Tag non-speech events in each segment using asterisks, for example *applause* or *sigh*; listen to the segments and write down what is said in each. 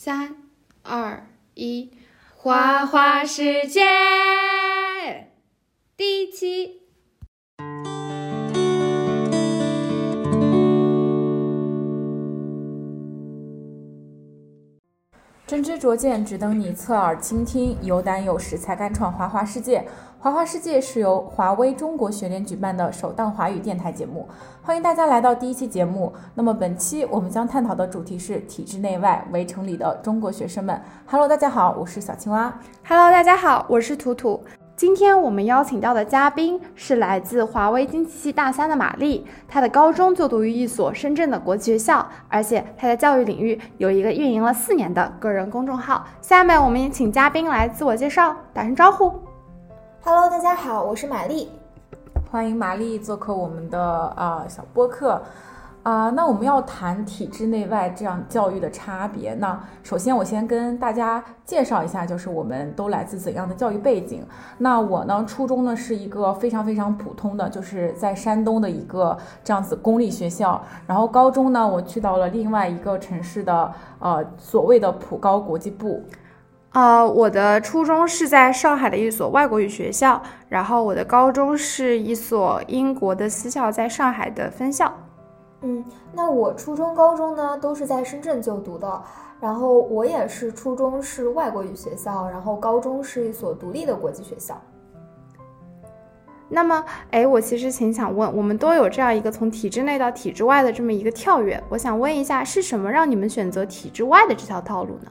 三、二、一，花花世界。第七真知灼见，只等你侧耳倾听。有胆有识才敢闯花花世界。花花世界是由华为中国学联举办的首档华语电台节目，欢迎大家来到第一期节目。那么本期我们将探讨的主题是体制内外围城里的中国学生们。Hello，大家好，我是小青蛙。Hello，大家好，我是图图。今天我们邀请到的嘉宾是来自华为经济系大三的玛丽，她的高中就读于一所深圳的国际学校，而且她在教育领域有一个运营了四年的个人公众号。下面我们也请嘉宾来自我介绍，打声招呼。Hello，大家好，我是玛丽。欢迎玛丽做客我们的啊、呃小播客啊、那我们要谈体制内外这样教育的差别。那首先我先跟大家介绍一下，就是我们都来自怎样的教育背景。那我呢，初中呢是一个非常非常普通的，就是在山东的一个这样子公立学校。然后高中呢，我去到了另外一个城市的呃所谓的普高国际部。呃，我的初中是在上海的一所外国语学校，然后我的高中是一所英国的私校，在上海的分校。嗯，那我初中、高中呢都是在深圳就读的，然后我也是初中是外国语学校，然后高中是一所独立的国际学校。那么，哎，我其实挺想问，我们都有这样一个从体制内到体制外的这么一个跳跃，我想问一下，是什么让你们选择体制外的这条道路呢？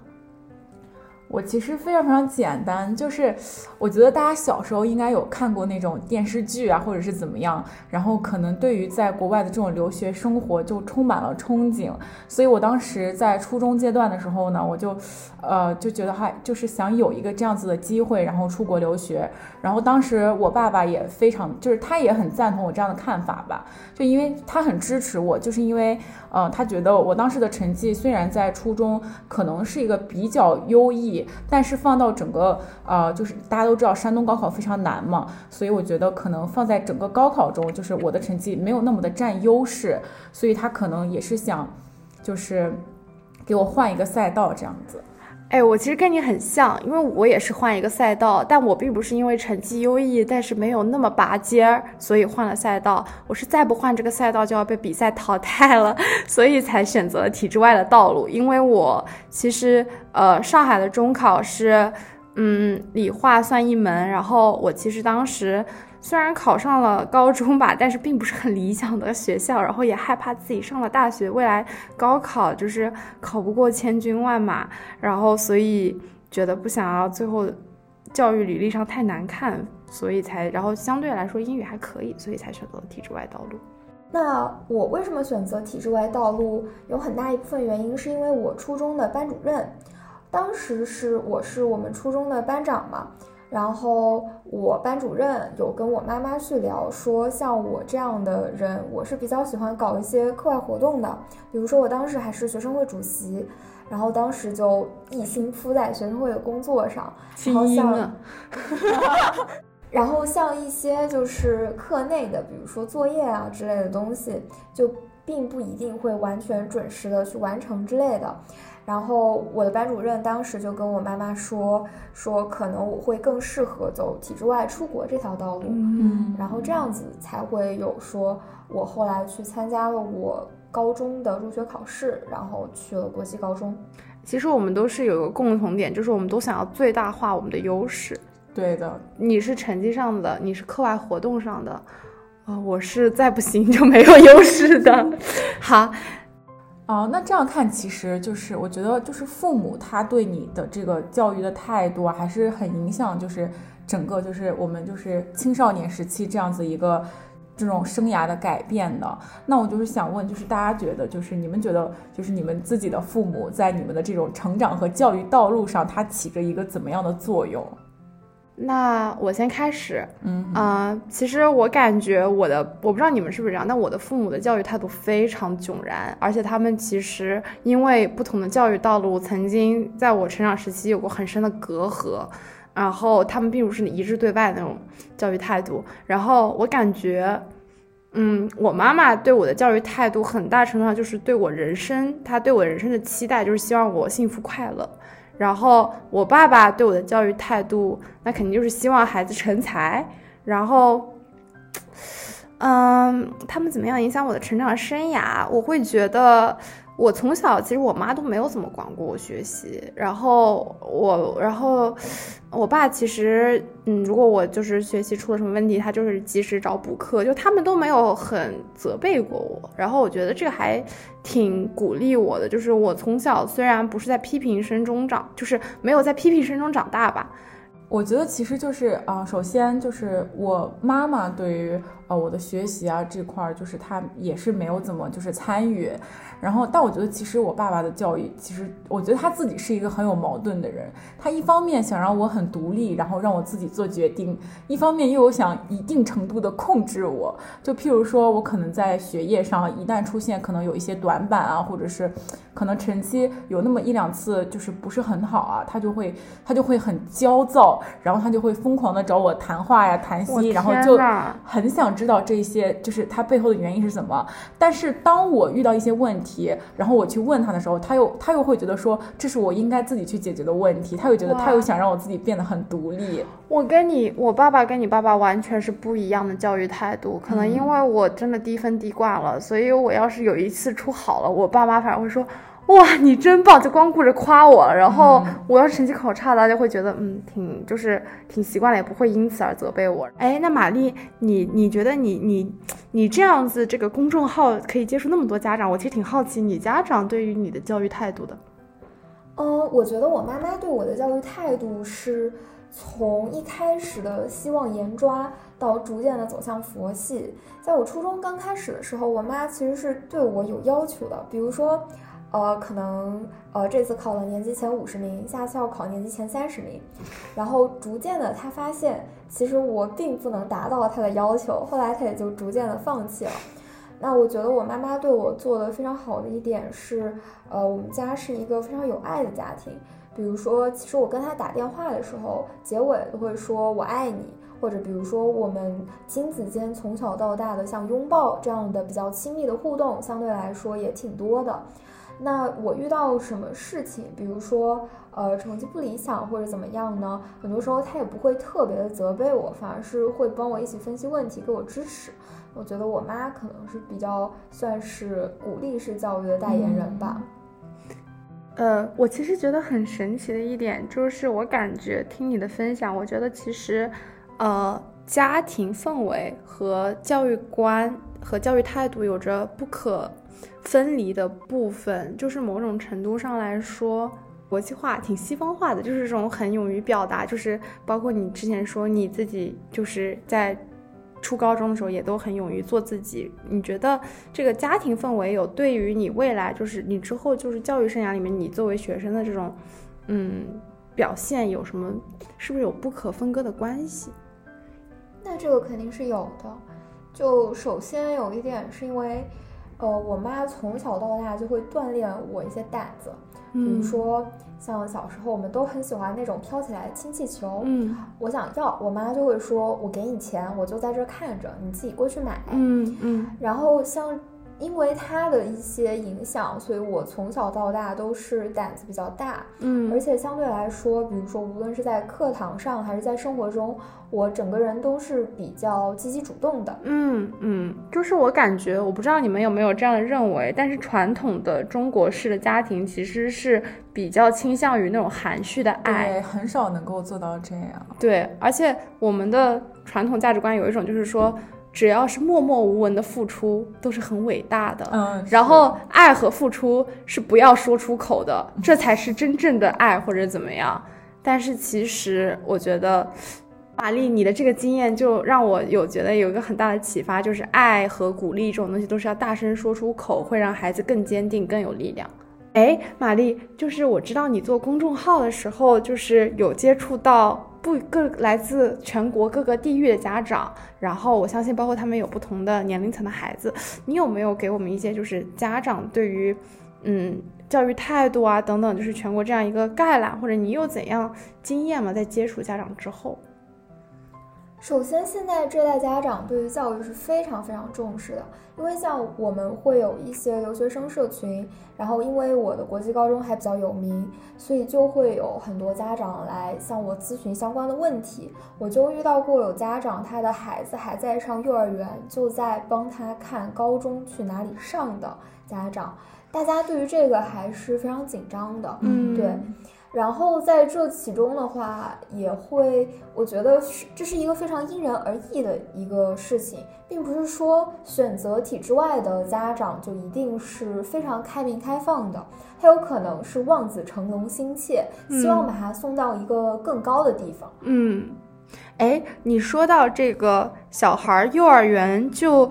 我其实非常非常简单，就是我觉得大家小时候应该有看过那种电视剧啊，或者是怎么样，然后可能对于在国外的这种留学生活就充满了憧憬，所以我当时在初中阶段的时候呢，我就，呃，就觉得还就是想有一个这样子的机会，然后出国留学，然后当时我爸爸也非常，就是他也很赞同我这样的看法吧，就因为他很支持我，就是因为，呃，他觉得我当时的成绩虽然在初中可能是一个比较优异。但是放到整个呃，就是大家都知道山东高考非常难嘛，所以我觉得可能放在整个高考中，就是我的成绩没有那么的占优势，所以他可能也是想，就是给我换一个赛道这样子。哎，我其实跟你很像，因为我也是换一个赛道，但我并不是因为成绩优异，但是没有那么拔尖儿，所以换了赛道。我是再不换这个赛道就要被比赛淘汰了，*laughs* 所以才选择了体制外的道路。因为我其实呃，上海的中考是嗯理化算一门，然后我其实当时。虽然考上了高中吧，但是并不是很理想的学校，然后也害怕自己上了大学，未来高考就是考不过千军万马，然后所以觉得不想要最后教育履历上太难看，所以才，然后相对来说英语还可以，所以才选择了体制外道路。那我为什么选择体制外道路？有很大一部分原因是因为我初中的班主任，当时是我是我们初中的班长嘛。然后我班主任有跟我妈妈去聊，说像我这样的人，我是比较喜欢搞一些课外活动的。比如说我当时还是学生会主席，然后当时就一心扑在学生会的工作上，然后像，*laughs* 然后像一些就是课内的，比如说作业啊之类的东西，就并不一定会完全准时的去完成之类的。然后我的班主任当时就跟我妈妈说，说可能我会更适合走体制外出国这条道路，嗯然后这样子才会有说我后来去参加了我高中的入学考试，然后去了国际高中。其实我们都是有个共同点，就是我们都想要最大化我们的优势。对的，你是成绩上的，你是课外活动上的，呃，我是再不行就没有优势的。*laughs* 好。哦，那这样看，其实就是我觉得，就是父母他对你的这个教育的态度，还是很影响，就是整个就是我们就是青少年时期这样子一个这种生涯的改变的。那我就是想问，就是大家觉得，就是你们觉得，就是你们自己的父母在你们的这种成长和教育道路上，它起着一个怎么样的作用？那我先开始，嗯啊、呃，其实我感觉我的，我不知道你们是不是这样，但我的父母的教育态度非常迥然，而且他们其实因为不同的教育道路，曾经在我成长时期有过很深的隔阂，然后他们并不是一致对外的那种教育态度，然后我感觉。嗯，我妈妈对我的教育态度很大程度上就是对我人生，她对我人生的期待就是希望我幸福快乐。然后我爸爸对我的教育态度，那肯定就是希望孩子成才。然后，嗯，他们怎么样影响我的成长生涯？我会觉得。我从小其实我妈都没有怎么管过我学习，然后我，然后我爸其实，嗯，如果我就是学习出了什么问题，他就是及时找补课，就他们都没有很责备过我，然后我觉得这个还挺鼓励我的，就是我从小虽然不是在批评声中长，就是没有在批评声中长大吧。我觉得其实就是啊，首先就是我妈妈对于呃我的学习啊这块儿，就是她也是没有怎么就是参与。然后，但我觉得其实我爸爸的教育，其实我觉得他自己是一个很有矛盾的人。他一方面想让我很独立，然后让我自己做决定；一方面又想一定程度的控制我。就譬如说，我可能在学业上一旦出现可能有一些短板啊，或者是可能成绩有那么一两次就是不是很好啊，他就会他就会很焦躁，然后他就会疯狂的找我谈话呀、谈心，然后就很想知道这些就是他背后的原因是什么。但是当我遇到一些问题，题，然后我去问他的时候，他又他又会觉得说这是我应该自己去解决的问题，他又觉得他又想让我自己变得很独立。我跟你，我爸爸跟你爸爸完全是不一样的教育态度，可能因为我真的低分低挂了，所以我要是有一次出好了，我爸妈反而会说。哇，你真棒！就光顾着夸我，然后我要是成绩考差，大家会觉得嗯，挺就是挺习惯了，也不会因此而责备我。哎，那玛丽，你你觉得你你你这样子，这个公众号可以接触那么多家长，我其实挺好奇你家长对于你的教育态度的。嗯，我觉得我妈妈对我的教育态度是从一开始的希望严抓，到逐渐的走向佛系。在我初中刚开始的时候，我妈其实是对我有要求的，比如说。呃，可能呃这次考了年级前五十名，下次要考年级前三十名，然后逐渐的他发现其实我并不能达到他的要求，后来他也就逐渐的放弃了。那我觉得我妈妈对我做的非常好的一点是，呃，我们家是一个非常有爱的家庭。比如说，其实我跟他打电话的时候，结尾都会说我爱你，或者比如说我们亲子间从小到大的像拥抱这样的比较亲密的互动，相对来说也挺多的。那我遇到什么事情，比如说，呃，成绩不理想或者怎么样呢？很多时候他也不会特别的责备我，反而是会帮我一起分析问题，给我支持。我觉得我妈可能是比较算是鼓励式教育的代言人吧。呃，我其实觉得很神奇的一点就是，我感觉听你的分享，我觉得其实，呃，家庭氛围和教育观和教育态度有着不可。分离的部分，就是某种程度上来说，国际化挺西方化的，就是这种很勇于表达，就是包括你之前说你自己就是在初高中的时候也都很勇于做自己。你觉得这个家庭氛围有对于你未来，就是你之后就是教育生涯里面，你作为学生的这种嗯表现有什么，是不是有不可分割的关系？那这个肯定是有的。就首先有一点是因为。呃，我妈从小到大就会锻炼我一些胆子，比如说像小时候我们都很喜欢那种飘起来的氢气球，嗯，我想要，我妈就会说，我给你钱，我就在这看着，你自己过去买，嗯嗯，然后像。因为他的一些影响，所以我从小到大都是胆子比较大，嗯，而且相对来说，比如说无论是在课堂上还是在生活中，我整个人都是比较积极主动的，嗯嗯，就是我感觉，我不知道你们有没有这样的认为，但是传统的中国式的家庭其实是比较倾向于那种含蓄的爱，对，很少能够做到这样，对，而且我们的传统价值观有一种就是说。只要是默默无闻的付出，都是很伟大的。嗯，然后爱和付出是不要说出口的，这才是真正的爱或者怎么样。但是其实我觉得，玛丽，你的这个经验就让我有觉得有一个很大的启发，就是爱和鼓励这种东西都是要大声说出口，会让孩子更坚定、更有力量。哎，玛丽，就是我知道你做公众号的时候，就是有接触到。不各来自全国各个地域的家长，然后我相信包括他们有不同的年龄层的孩子，你有没有给我们一些就是家长对于嗯教育态度啊等等，就是全国这样一个概览，或者你有怎样经验嘛？在接触家长之后，首先，现在这代家长对于教育是非常非常重视的，因为像我们会有一些留学生社群，然后因为我的国际高中还比较有名，所以就会有很多家长来向我咨询相关的问题。我就遇到过有家长，他的孩子还在上幼儿园，就在帮他看高中去哪里上的家长，大家对于这个还是非常紧张的。嗯，对。然后在这其中的话，也会，我觉得是这是一个非常因人而异的一个事情，并不是说选择体制外的家长就一定是非常开明开放的，他有可能是望子成龙心切，希望把他送到一个更高的地方。嗯，哎，你说到这个小孩幼儿园就。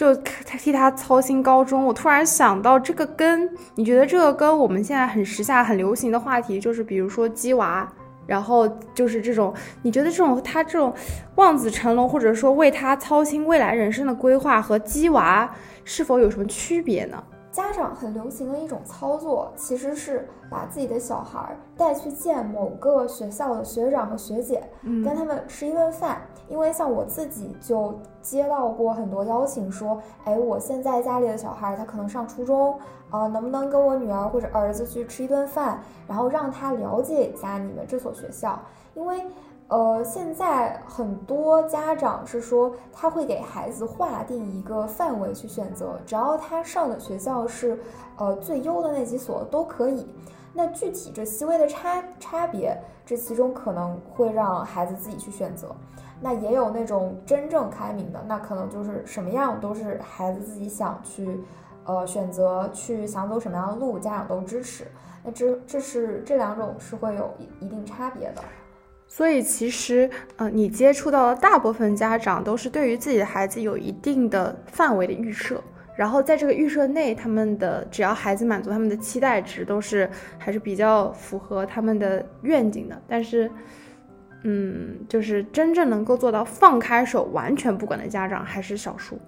就替他操心高中，我突然想到这个跟你觉得这个跟我们现在很时下很流行的话题，就是比如说鸡娃，然后就是这种，你觉得这种他这种望子成龙，或者说为他操心未来人生的规划和鸡娃是否有什么区别呢？家长很流行的一种操作，其实是把自己的小孩带去见某个学校的学长和学姐，跟他们吃一顿饭。因为像我自己就接到过很多邀请，说，哎，我现在家里的小孩他可能上初中，啊，能不能跟我女儿或者儿子去吃一顿饭，然后让他了解一下你们这所学校。因为，呃，现在很多家长是说他会给孩子划定一个范围去选择，只要他上的学校是，呃，最优的那几所都可以。那具体这细微的差差别，这其中可能会让孩子自己去选择。那也有那种真正开明的，那可能就是什么样都是孩子自己想去，呃，选择去想走什么样的路，家长都支持。那这这是这两种是会有一一定差别的。所以其实，呃，你接触到的大部分家长都是对于自己的孩子有一定的范围的预设，然后在这个预设内，他们的只要孩子满足他们的期待值，都是还是比较符合他们的愿景的。但是。嗯，就是真正能够做到放开手、完全不管的家长还是少数。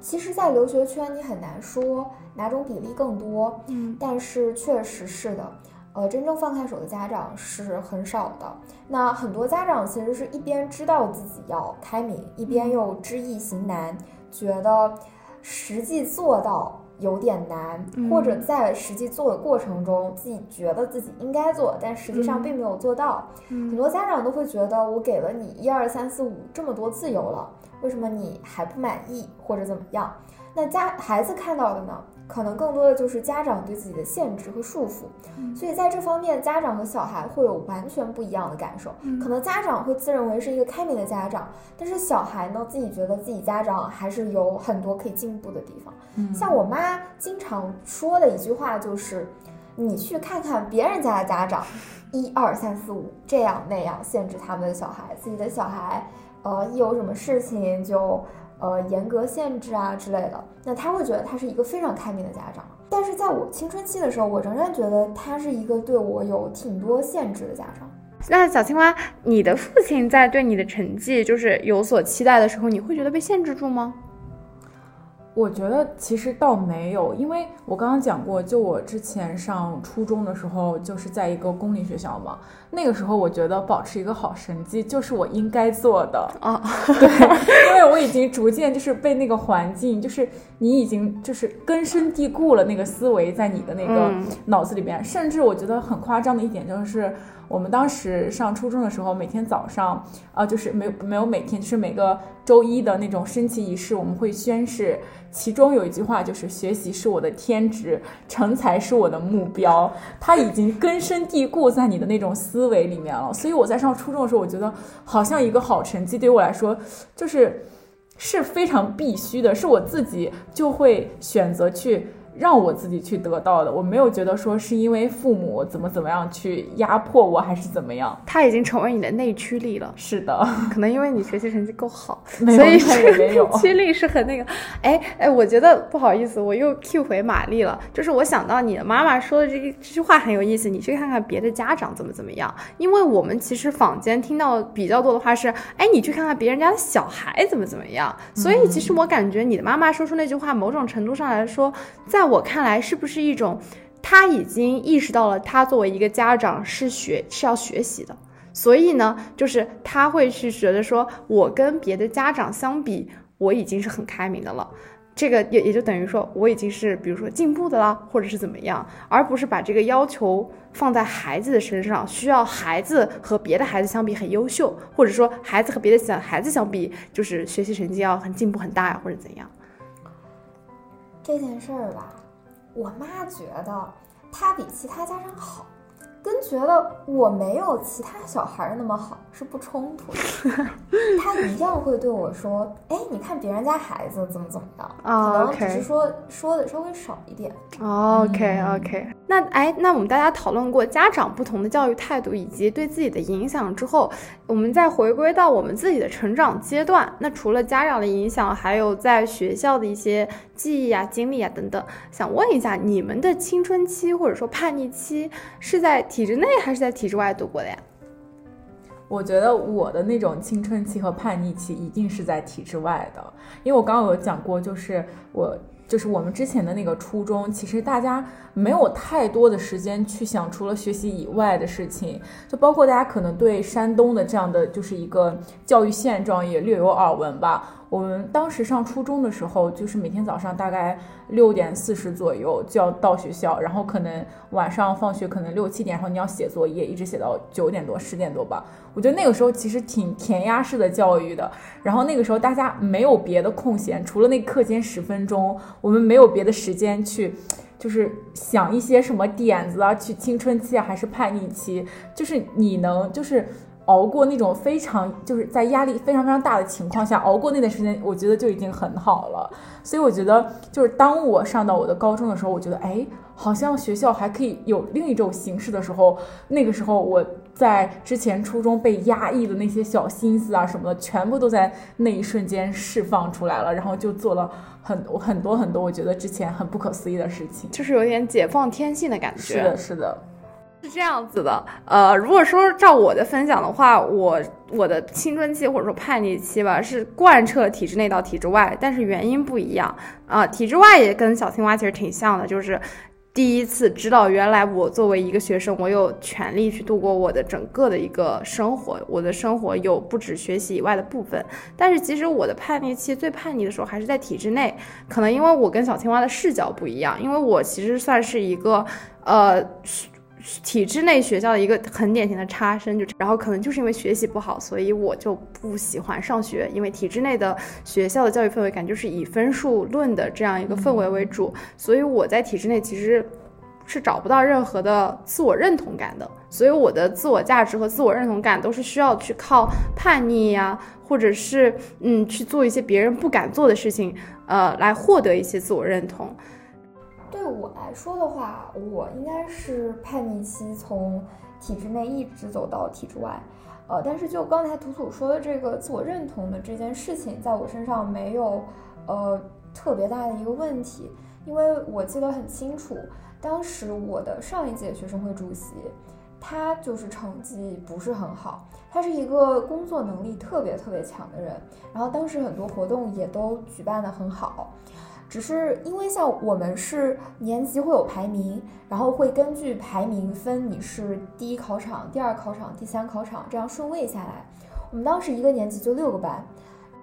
其实，在留学圈，你很难说哪种比例更多。嗯，但是确实是的，呃，真正放开手的家长是很少的。那很多家长其实是一边知道自己要开明，一边又知易行难，觉得实际做到。有点难，或者在实际做的过程中，自己觉得自己应该做，但实际上并没有做到。很多家长都会觉得，我给了你一二三四五这么多自由了，为什么你还不满意，或者怎么样？那家孩子看到的呢？可能更多的就是家长对自己的限制和束缚，所以在这方面，家长和小孩会有完全不一样的感受。可能家长会自认为是一个开明的家长，但是小孩呢，自己觉得自己家长还是有很多可以进步的地方。像我妈经常说的一句话就是：“你去看看别人家的家长，一二三四五这样那样限制他们的小孩，自己的小孩，呃，一有什么事情就。”呃，严格限制啊之类的，那他会觉得他是一个非常开明的家长。但是在我青春期的时候，我仍然觉得他是一个对我有挺多限制的家长。那小青蛙，你的父亲在对你的成绩就是有所期待的时候，你会觉得被限制住吗？我觉得其实倒没有，因为我刚刚讲过，就我之前上初中的时候，就是在一个公立学校嘛。那个时候，我觉得保持一个好成绩就是我应该做的啊。*laughs* 对，因为我已经逐渐就是被那个环境，就是你已经就是根深蒂固了那个思维在你的那个脑子里边。甚至我觉得很夸张的一点就是。我们当时上初中的时候，每天早上，呃，就是没有没有每天，就是每个周一的那种升旗仪式，我们会宣誓，其中有一句话就是“学习是我的天职，成才是我的目标”，它已经根深蒂固在你的那种思维里面了。所以我在上初中的时候，我觉得好像一个好成绩对于我来说，就是是非常必须的，是我自己就会选择去。让我自己去得到的，我没有觉得说是因为父母怎么怎么样去压迫我，还是怎么样。他已经成为你的内驱力了。是的，可能因为你学习成绩够好，*laughs* 所以内 *laughs* 驱力是很那个。哎哎，我觉得不好意思，我又 Q 回玛丽了。就是我想到你的妈妈说的这这句话很有意思，你去看看别的家长怎么怎么样。因为我们其实坊间听到比较多的话是，哎，你去看看别人家的小孩怎么怎么样。所以其实我感觉你的妈妈说出那句话，某种程度上来说，在我看来，是不是一种，他已经意识到了，他作为一个家长是学是要学习的，所以呢，就是他会去觉得说，我跟别的家长相比，我已经是很开明的了。这个也也就等于说，我已经是比如说进步的啦，或者是怎么样，而不是把这个要求放在孩子的身上，需要孩子和别的孩子相比很优秀，或者说孩子和别的小孩子相比，就是学习成绩要很进步很大呀，或者怎样。这件事儿吧，我妈觉得他比其他家长好。跟觉得我没有其他小孩那么好是不冲突的，*laughs* 他一样会对我说：“哎，你看别人家孩子怎么怎么的，可能只是说说的稍微少一点。” OK OK，那哎，那我们大家讨论过家长不同的教育态度以及对自己的影响之后，我们再回归到我们自己的成长阶段。那除了家长的影响，还有在学校的一些记忆啊、经历啊等等，想问一下，你们的青春期或者说叛逆期是在？体制内还是在体制外度过的呀？我觉得我的那种青春期和叛逆期一定是在体制外的，因为我刚刚有讲过，就是我就是我们之前的那个初中，其实大家没有太多的时间去想除了学习以外的事情，就包括大家可能对山东的这样的就是一个教育现状也略有耳闻吧。我们当时上初中的时候，就是每天早上大概六点四十左右就要到学校，然后可能晚上放学可能六七点，然后你要写作业，一直写到九点多十点多吧。我觉得那个时候其实挺填鸭式的教育的，然后那个时候大家没有别的空闲，除了那课间十分钟，我们没有别的时间去，就是想一些什么点子啊，去青春期啊还是叛逆期，就是你能就是。熬过那种非常就是在压力非常非常大的情况下熬过那段时间，我觉得就已经很好了。所以我觉得，就是当我上到我的高中的时候，我觉得，哎，好像学校还可以有另一种形式的时候，那个时候我在之前初中被压抑的那些小心思啊什么的，全部都在那一瞬间释放出来了，然后就做了很 *laughs* 很多很多我觉得之前很不可思议的事情，就是有点解放天性的感觉。是的，是的。是这样子的，呃，如果说照我的分享的话，我我的青春期或者说叛逆期吧，是贯彻体制内到体制外，但是原因不一样啊。体制外也跟小青蛙其实挺像的，就是第一次知道原来我作为一个学生，我有权利去度过我的整个的一个生活，我的生活有不止学习以外的部分。但是其实我的叛逆期最叛逆的时候还是在体制内，可能因为我跟小青蛙的视角不一样，因为我其实算是一个呃。体制内学校的一个很典型的差生，就然后可能就是因为学习不好，所以我就不喜欢上学。因为体制内的学校的教育氛围感就是以分数论的这样一个氛围为主，所以我在体制内其实是找不到任何的自我认同感的。所以我的自我价值和自我认同感都是需要去靠叛逆呀，或者是嗯去做一些别人不敢做的事情，呃，来获得一些自我认同。对我来说的话，我应该是叛逆期从体制内一直走到体制外，呃，但是就刚才图图说的这个自我认同的这件事情，在我身上没有呃特别大的一个问题，因为我记得很清楚，当时我的上一届学生会主席，他就是成绩不是很好，他是一个工作能力特别特别强的人，然后当时很多活动也都举办的很好。只是因为像我们是年级会有排名，然后会根据排名分你是第一考场、第二考场、第三考场这样顺位下来。我们当时一个年级就六个班，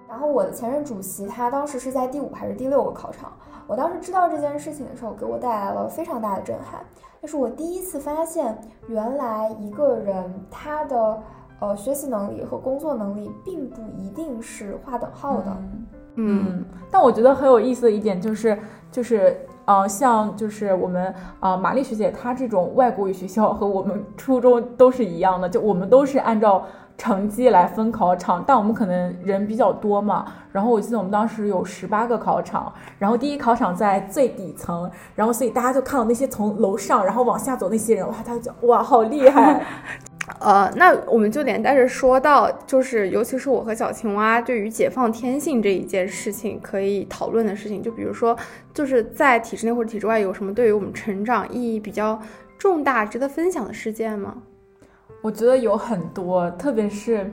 然后我的前任主席他当时是在第五还是第六个考场。我当时知道这件事情的时候，给我带来了非常大的震撼。那是我第一次发现，原来一个人他的呃学习能力和工作能力并不一定是划等号的。但我觉得很有意思的一点就是，就是，呃，像就是我们啊，玛丽学姐她这种外国语学校和我们初中都是一样的，就我们都是按照成绩来分考场，但我们可能人比较多嘛。然后我记得我们当时有十八个考场，然后第一考场在最底层，然后所以大家就看到那些从楼上然后往下走那些人，哇，他就哇，好厉害。*laughs* 呃，那我们就连带着说到，就是尤其是我和小青蛙对于解放天性这一件事情可以讨论的事情，就比如说，就是在体制内或者体制外有什么对于我们成长意义比较重大、值得分享的事件吗？我觉得有很多，特别是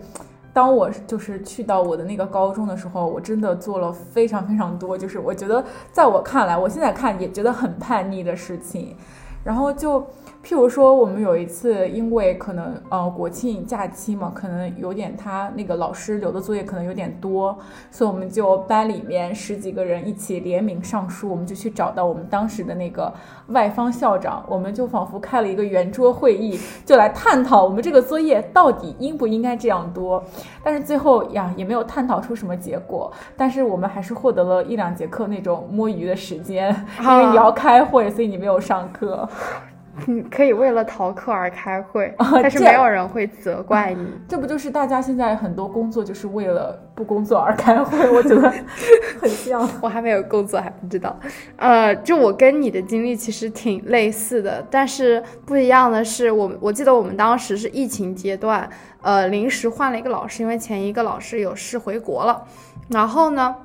当我就是去到我的那个高中的时候，我真的做了非常非常多，就是我觉得在我看来，我现在看也觉得很叛逆的事情，然后就。譬如说，我们有一次因为可能呃国庆假期嘛，可能有点他那个老师留的作业可能有点多，所以我们就班里面十几个人一起联名上书，我们就去找到我们当时的那个外方校长，我们就仿佛开了一个圆桌会议，就来探讨我们这个作业到底应不应该这样多。但是最后呀，也没有探讨出什么结果，但是我们还是获得了一两节课那种摸鱼的时间，因为你要开会，所以你没有上课。*laughs* 你 *laughs* 可以为了逃课而开会，但是没有人会责怪你。这不就是大家现在很多工作就是为了不工作而开会？*laughs* 我觉得很像。*laughs* 我还没有工作，还不知道。呃，就我跟你的经历其实挺类似的，但是不一样的是，我我记得我们当时是疫情阶段，呃，临时换了一个老师，因为前一个老师有事回国了，然后呢，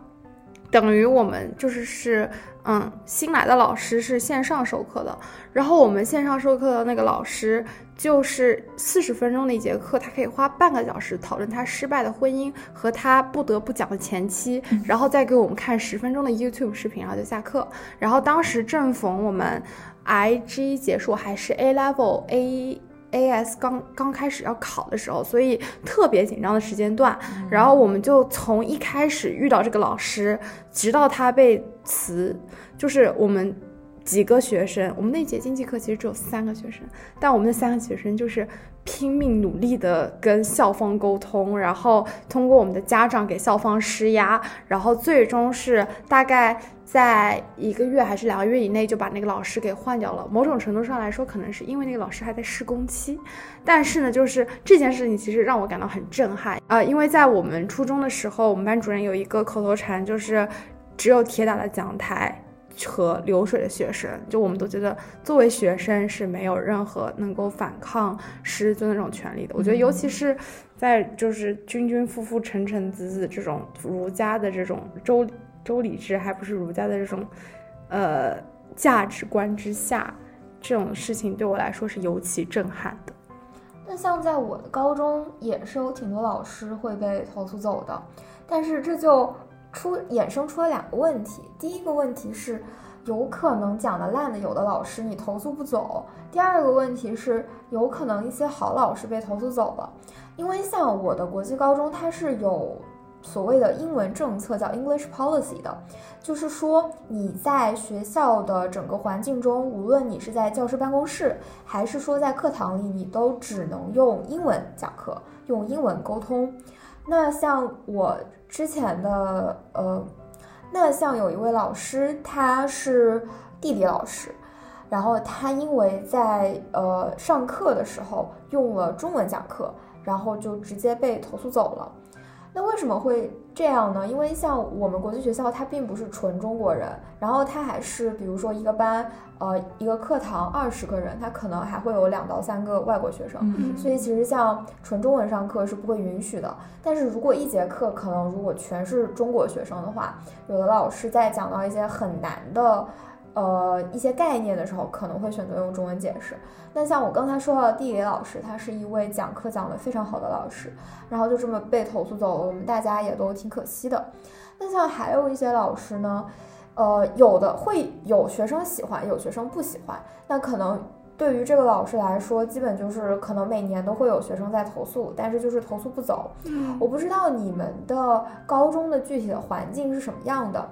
等于我们就是是。嗯，新来的老师是线上授课的，然后我们线上授课的那个老师就是四十分钟的一节课，他可以花半个小时讨论他失败的婚姻和他不得不讲的前妻，然后再给我们看十分钟的 YouTube 视频，然后就下课。然后当时正逢我们 IG 结束，还是 A Level A。A S 刚刚开始要考的时候，所以特别紧张的时间段。然后我们就从一开始遇到这个老师，直到他被辞，就是我们几个学生，我们那节经济课其实只有三个学生，但我们那三个学生就是拼命努力的跟校方沟通，然后通过我们的家长给校方施压，然后最终是大概。在一个月还是两个月以内就把那个老师给换掉了。某种程度上来说，可能是因为那个老师还在试工期。但是呢，就是这件事情其实让我感到很震撼啊！因为在我们初中的时候，我们班主任有一个口头禅，就是只有铁打的讲台和流水的学生。就我们都觉得，作为学生是没有任何能够反抗师尊的这种权利的。我觉得，尤其是在就是君君夫夫臣臣子子这种儒家的这种周。周礼制还不是儒家的这种，呃价值观之下，这种事情对我来说是尤其震撼的。那像在我的高中也是有挺多老师会被投诉走的，但是这就出衍生出了两个问题。第一个问题是，有可能讲的烂的有的老师你投诉不走；第二个问题是，有可能一些好老师被投诉走了，因为像我的国际高中它是有。所谓的英文政策叫 English Policy 的，就是说你在学校的整个环境中，无论你是在教师办公室，还是说在课堂里，你都只能用英文讲课，用英文沟通。那像我之前的呃，那像有一位老师，他是地理老师，然后他因为在呃上课的时候用了中文讲课，然后就直接被投诉走了。那为什么会这样呢？因为像我们国际学校，它并不是纯中国人，然后它还是比如说一个班，呃，一个课堂二十个人，它可能还会有两到三个外国学生，所以其实像纯中文上课是不会允许的。但是如果一节课可能如果全是中国学生的话，有的老师在讲到一些很难的。呃，一些概念的时候可能会选择用中文解释。那像我刚才说到的地理老师，他是一位讲课讲得非常好的老师，然后就这么被投诉走了，我们大家也都挺可惜的。那像还有一些老师呢，呃，有的会有学生喜欢，有学生不喜欢。那可能对于这个老师来说，基本就是可能每年都会有学生在投诉，但是就是投诉不走。我不知道你们的高中的具体的环境是什么样的。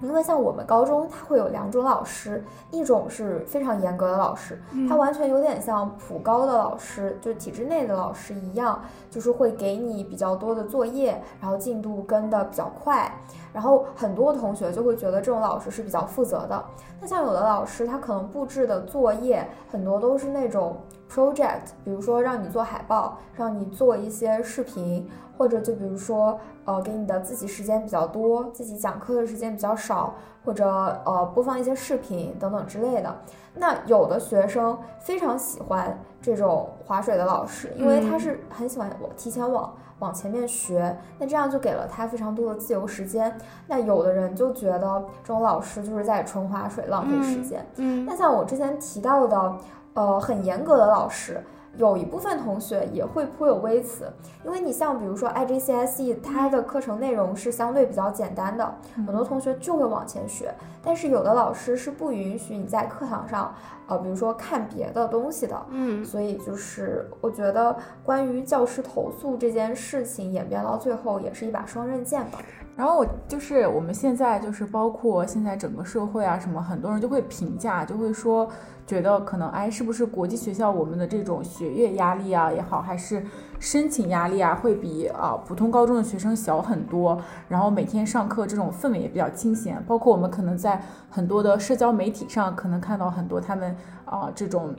因为像我们高中，它会有两种老师，一种是非常严格的老师，他完全有点像普高的老师，就体制内的老师一样，就是会给你比较多的作业，然后进度跟的比较快，然后很多同学就会觉得这种老师是比较负责的。那像有的老师，他可能布置的作业很多都是那种 project，比如说让你做海报，让你做一些视频。或者就比如说，呃，给你的自习时间比较多，自己讲课的时间比较少，或者呃，播放一些视频等等之类的。那有的学生非常喜欢这种划水的老师，因为他是很喜欢我提前往往前面学，那这样就给了他非常多的自由时间。那有的人就觉得这种老师就是在纯划水，浪费时间。嗯，那像我之前提到的，呃，很严格的老师。有一部分同学也会颇有微词，因为你像比如说 IGCSE，它的课程内容是相对比较简单的，很多同学就会往前学。但是有的老师是不允许你在课堂上，呃，比如说看别的东西的。嗯，所以就是我觉得关于教师投诉这件事情演变到最后也是一把双刃剑吧。然后我就是我们现在就是包括现在整个社会啊什么，很多人就会评价，就会说。觉得可能哎，是不是国际学校我们的这种学业压力啊也好，还是申请压力啊，会比啊普通高中的学生小很多。然后每天上课这种氛围也比较清闲，包括我们可能在很多的社交媒体上，可能看到很多他们啊这种，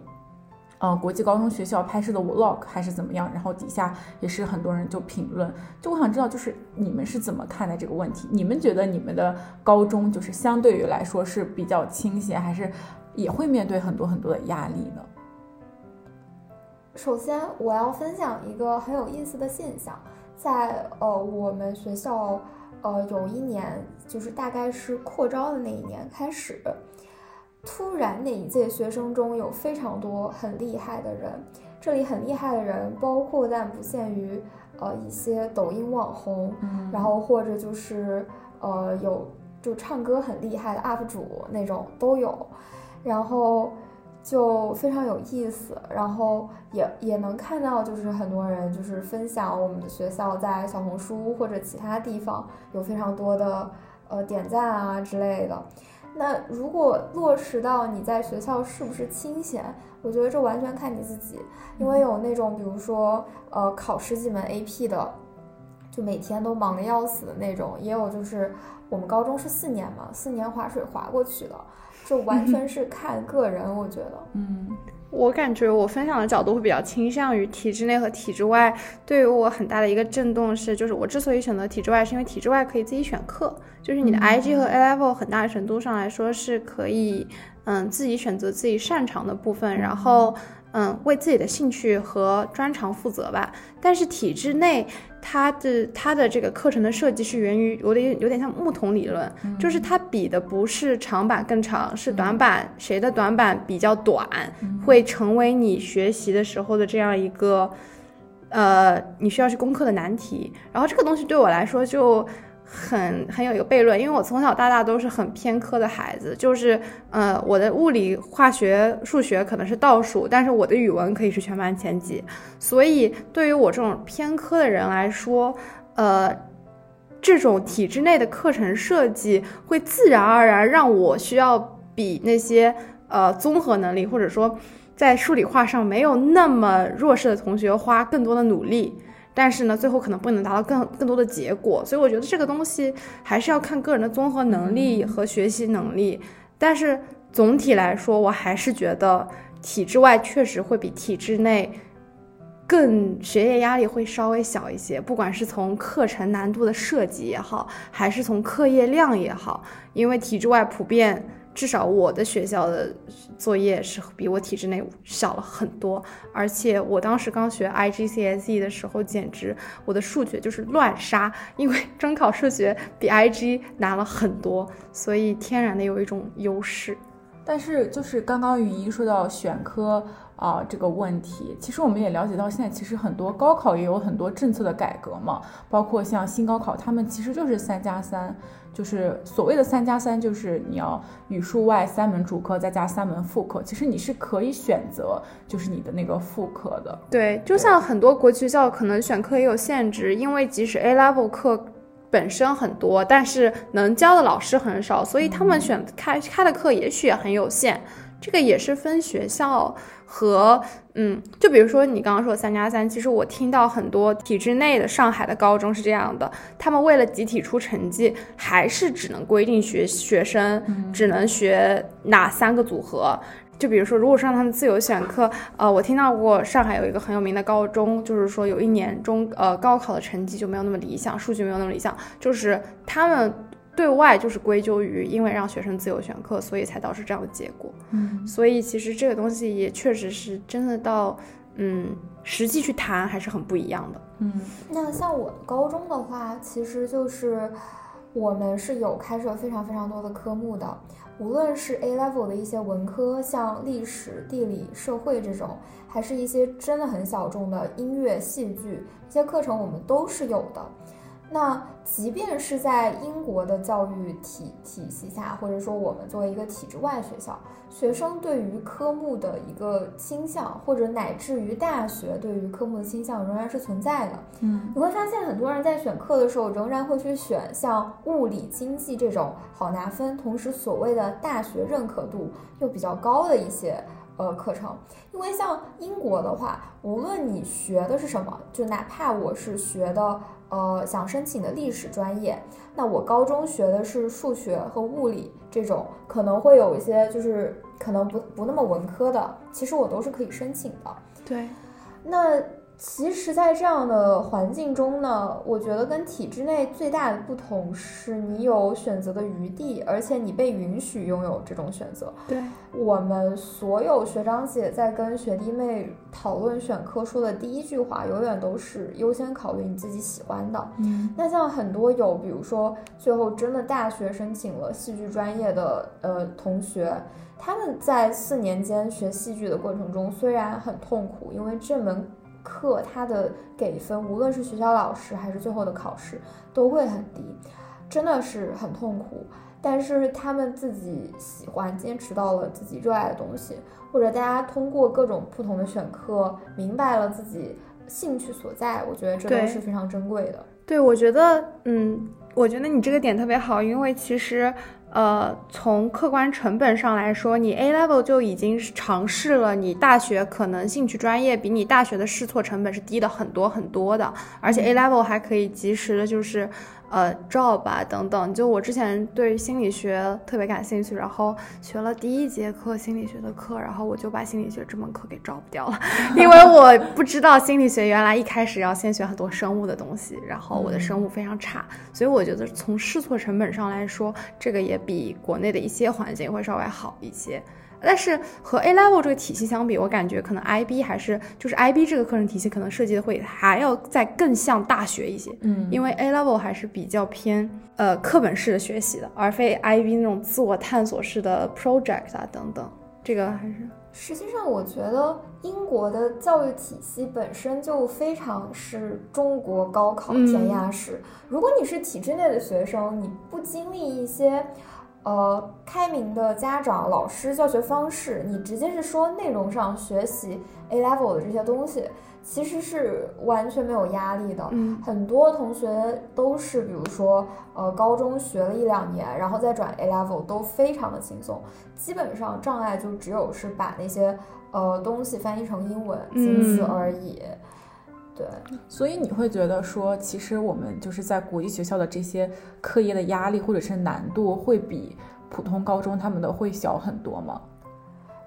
呃国际高中学校拍摄的 vlog 还是怎么样，然后底下也是很多人就评论。就我想知道，就是你们是怎么看待这个问题？你们觉得你们的高中就是相对于来说是比较清闲，还是？也会面对很多很多的压力呢。首先，我要分享一个很有意思的现象，在呃我们学校，呃有一年就是大概是扩招的那一年开始，突然哪一届学生中有非常多很厉害的人。这里很厉害的人包括但不限于呃一些抖音网红，然后或者就是呃有就唱歌很厉害的 UP 主那种都有。然后就非常有意思，然后也也能看到，就是很多人就是分享我们的学校在小红书或者其他地方有非常多的呃点赞啊之类的。那如果落实到你在学校是不是清闲，我觉得这完全看你自己，因为有那种比如说呃考十几门 AP 的，就每天都忙得要死的那种，也有就是我们高中是四年嘛，四年划水划过去的。就完 *laughs* 全是看个人，我觉得，嗯，我感觉我分享的角度会比较倾向于体制内和体制外。对于我很大的一个震动是，就是我之所以选择体制外，是因为体制外可以自己选课，就是你的 IG 和 A Level 很大程度上来说是可以，嗯，自己选择自己擅长的部分，然后。嗯，为自己的兴趣和专长负责吧。但是体制内，它的它的这个课程的设计是源于有点有点像木桶理论，就是它比的不是长板更长，是短板谁的短板比较短，会成为你学习的时候的这样一个，呃，你需要去攻克的难题。然后这个东西对我来说就。很很有一个悖论，因为我从小到大都是很偏科的孩子，就是呃，我的物理、化学、数学可能是倒数，但是我的语文可以是全班前几。所以对于我这种偏科的人来说，呃，这种体制内的课程设计会自然而然让我需要比那些呃综合能力或者说在数理化上没有那么弱势的同学花更多的努力。但是呢，最后可能不能达到更更多的结果，所以我觉得这个东西还是要看个人的综合能力和学习能力。但是总体来说，我还是觉得体制外确实会比体制内更学业压力会稍微小一些，不管是从课程难度的设计也好，还是从课业量也好，因为体制外普遍。至少我的学校的作业是比我体制内少了很多，而且我当时刚学 IGCSE 的时候，简直我的数学就是乱杀，因为 *laughs* 中考数学比 IG 难了很多，所以天然的有一种优势。但是就是刚刚雨一说到选科啊这个问题，其实我们也了解到，现在其实很多高考也有很多政策的改革嘛，包括像新高考，他们其实就是三加三。就是所谓的三加三，就是你要语数外三门主课再加三门副课。其实你是可以选择，就是你的那个副课的。对，就像很多国际学校可能选课也有限制，因为即使 A level 课本身很多，但是能教的老师很少，所以他们选开开的课也许也很有限。这个也是分学校和，嗯，就比如说你刚刚说三加三，其实我听到很多体制内的上海的高中是这样的，他们为了集体出成绩，还是只能规定学学生只能学哪三个组合。就比如说，如果是让他们自由选课，呃，我听到过上海有一个很有名的高中，就是说有一年中呃高考的成绩就没有那么理想，数据没有那么理想，就是他们。对外就是归咎于，因为让学生自由选课，所以才导致这样的结果。嗯，所以其实这个东西也确实是真的到，嗯，实际去谈还是很不一样的。嗯，那像我高中的话，其实就是我们是有开设非常非常多的科目的，无论是 A level 的一些文科，像历史、地理、社会这种，还是一些真的很小众的音乐、戏剧这些课程，我们都是有的。那即便是在英国的教育体体系下，或者说我们作为一个体制外学校，学生对于科目的一个倾向，或者乃至于大学对于科目的倾向仍然是存在的。嗯，你会发现很多人在选课的时候，仍然会去选像物理、经济这种好拿分，同时所谓的大学认可度又比较高的一些呃课程。因为像英国的话，无论你学的是什么，就哪怕我是学的。呃，想申请的历史专业，那我高中学的是数学和物理这种，可能会有一些就是可能不不那么文科的，其实我都是可以申请的。对，那。其实，在这样的环境中呢，我觉得跟体制内最大的不同是你有选择的余地，而且你被允许拥有这种选择。对我们所有学长姐在跟学弟妹讨论选科说的第一句话，永远都是优先考虑你自己喜欢的。嗯，那像很多有，比如说最后真的大学申请了戏剧专业的呃同学，他们在四年间学戏剧的过程中，虽然很痛苦，因为这门。课它的给分，无论是学校老师还是最后的考试，都会很低，真的是很痛苦。但是他们自己喜欢，坚持到了自己热爱的东西，或者大家通过各种不同的选课，明白了自己兴趣所在，我觉得这都是非常珍贵的。对，我觉得，嗯，我觉得你这个点特别好，因为其实。呃，从客观成本上来说，你 A level 就已经尝试了，你大学可能兴趣专业比你大学的试错成本是低的很多很多的，而且 A level 还可以及时的，就是。呃，job 啊等等，就我之前对心理学特别感兴趣，然后学了第一节课心理学的课，然后我就把心理学这门课给 drop 掉了，*laughs* 因为我不知道心理学原来一开始要先学很多生物的东西，然后我的生物非常差，所以我觉得从试错成本上来说，这个也比国内的一些环境会稍微好一些。但是和 A level 这个体系相比，我感觉可能 IB 还是就是 IB 这个课程体系可能设计的会还要再更像大学一些，嗯，因为 A level 还是比较偏呃课本式的学习的，而非 IB 那种自我探索式的 project 啊等等，这个还是。实际上，我觉得英国的教育体系本身就非常是中国高考填鸭式。如果你是体制内的学生，你不经历一些。呃，开明的家长、老师教学方式，你直接是说内容上学习 A level 的这些东西，其实是完全没有压力的。嗯，很多同学都是，比如说，呃，高中学了一两年，然后再转 A level，都非常的轻松。基本上障碍就只有是把那些呃东西翻译成英文，仅此而已。对，所以你会觉得说，其实我们就是在国际学校的这些课业的压力或者是难度，会比普通高中他们的会小很多吗？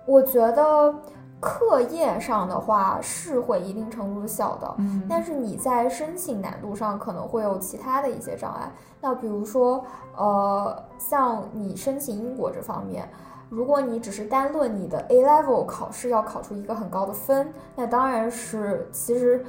我觉得课业上的话是会一定程度小的，嗯，但是你在申请难度上可能会有其他的一些障碍。那比如说，呃，像你申请英国这方面，如果你只是单论你的 A level 考试要考出一个很高的分，那当然是其实。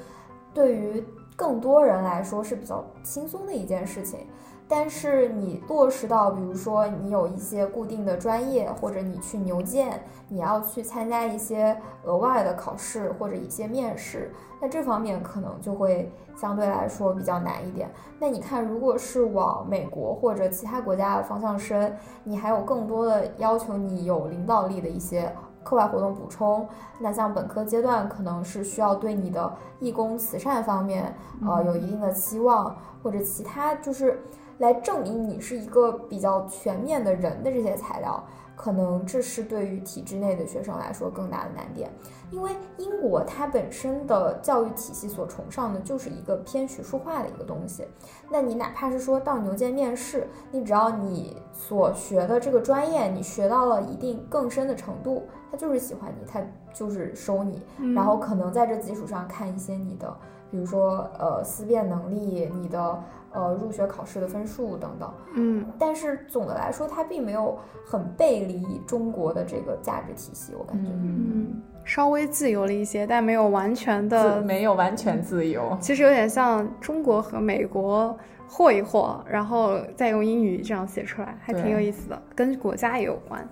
对于更多人来说是比较轻松的一件事情，但是你落实到，比如说你有一些固定的专业，或者你去牛剑，你要去参加一些额外的考试或者一些面试，那这方面可能就会相对来说比较难一点。那你看，如果是往美国或者其他国家的方向升，你还有更多的要求，你有领导力的一些。课外活动补充，那像本科阶段可能是需要对你的义工慈善方面，呃，有一定的期望，或者其他就是来证明你是一个比较全面的人的这些材料。可能这是对于体制内的学生来说更大的难点，因为英国它本身的教育体系所崇尚的就是一个偏学术化的一个东西。那你哪怕是说到牛剑面试，你只要你所学的这个专业你学到了一定更深的程度，他就是喜欢你，他就是收你，然后可能在这基础上看一些你的，比如说呃思辨能力，你的。呃，入学考试的分数等等，嗯，但是总的来说，它并没有很背离中国的这个价值体系，我感觉，嗯，稍微自由了一些，但没有完全的，没有完全自由。其实有点像中国和美国和一和，然后再用英语这样写出来，还挺有意思的，跟国家也有关。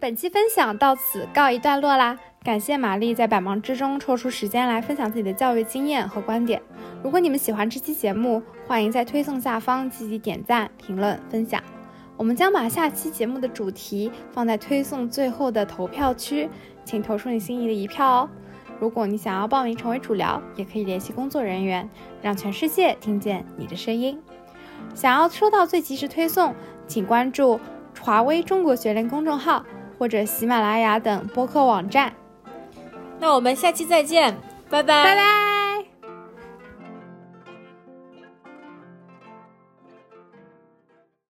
本期分享到此告一段落啦，感谢玛丽在百忙之中抽出时间来分享自己的教育经验和观点。如果你们喜欢这期节目，欢迎在推送下方积极点赞、评论、分享。我们将把下期节目的主题放在推送最后的投票区，请投出你心仪的一票哦。如果你想要报名成为主聊，也可以联系工作人员，让全世界听见你的声音。想要收到最及时推送，请关注华威中国学联公众号或者喜马拉雅等播客网站。那我们下期再见，拜拜，拜拜。